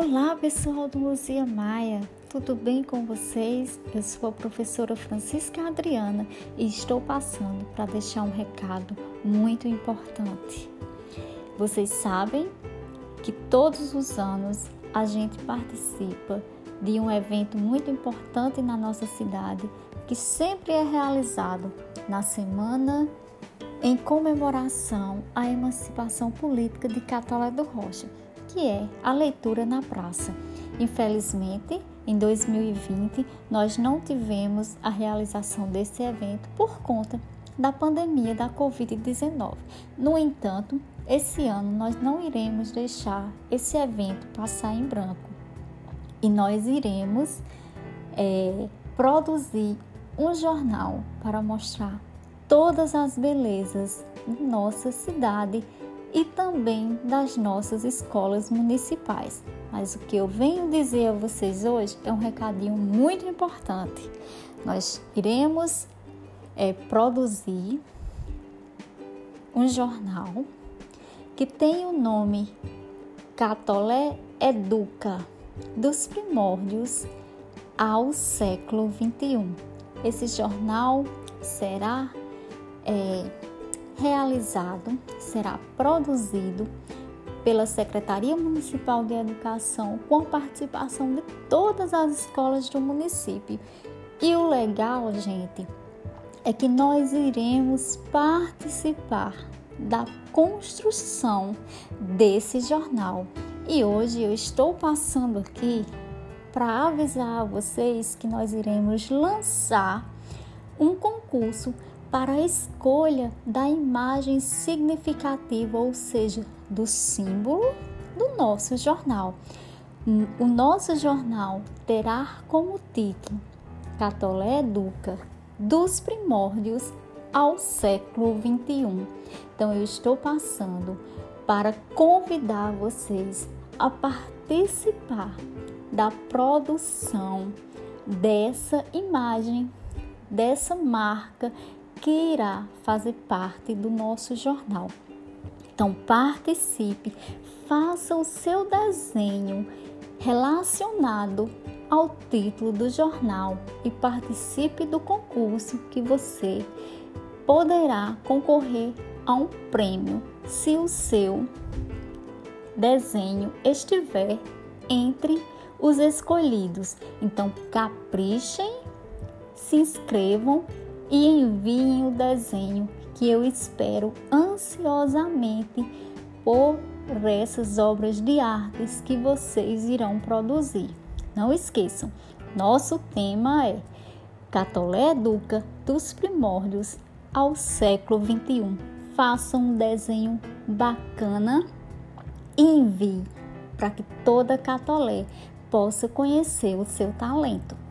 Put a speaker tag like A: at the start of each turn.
A: Olá, pessoal do Luzia Maia, tudo bem com vocês? Eu sou a professora Francisca Adriana e estou passando para deixar um recado muito importante. Vocês sabem que todos os anos a gente participa de um evento muito importante na nossa cidade que sempre é realizado na semana em comemoração à emancipação política de Catolé do Rocha que é a leitura na praça. Infelizmente, em 2020, nós não tivemos a realização desse evento por conta da pandemia da Covid-19. No entanto, esse ano nós não iremos deixar esse evento passar em branco e nós iremos é, produzir um jornal para mostrar todas as belezas de nossa cidade e também das nossas escolas municipais. Mas o que eu venho dizer a vocês hoje é um recadinho muito importante. Nós iremos é, produzir um jornal que tem o nome Catolé Educa, dos primórdios ao século 21. Esse jornal será é, realizado, será produzido pela Secretaria Municipal de Educação com a participação de todas as escolas do município. E o legal, gente, é que nós iremos participar da construção desse jornal. E hoje eu estou passando aqui para avisar a vocês que nós iremos lançar um concurso para a escolha da imagem significativa, ou seja, do símbolo do nosso jornal. O nosso jornal terá como título Catolé Educa, dos primórdios ao século 21. Então eu estou passando para convidar vocês a participar da produção dessa imagem, dessa marca que irá fazer parte do nosso jornal. Então participe, faça o seu desenho relacionado ao título do jornal e participe do concurso que você poderá concorrer a um prêmio se o seu desenho estiver entre os escolhidos. Então caprichem, se inscrevam e enviem o desenho que eu espero ansiosamente por essas obras de artes que vocês irão produzir. Não esqueçam, nosso tema é Catolé Educa dos primórdios ao século 21. Façam um desenho bacana e envie para que toda Catolé possa conhecer o seu talento.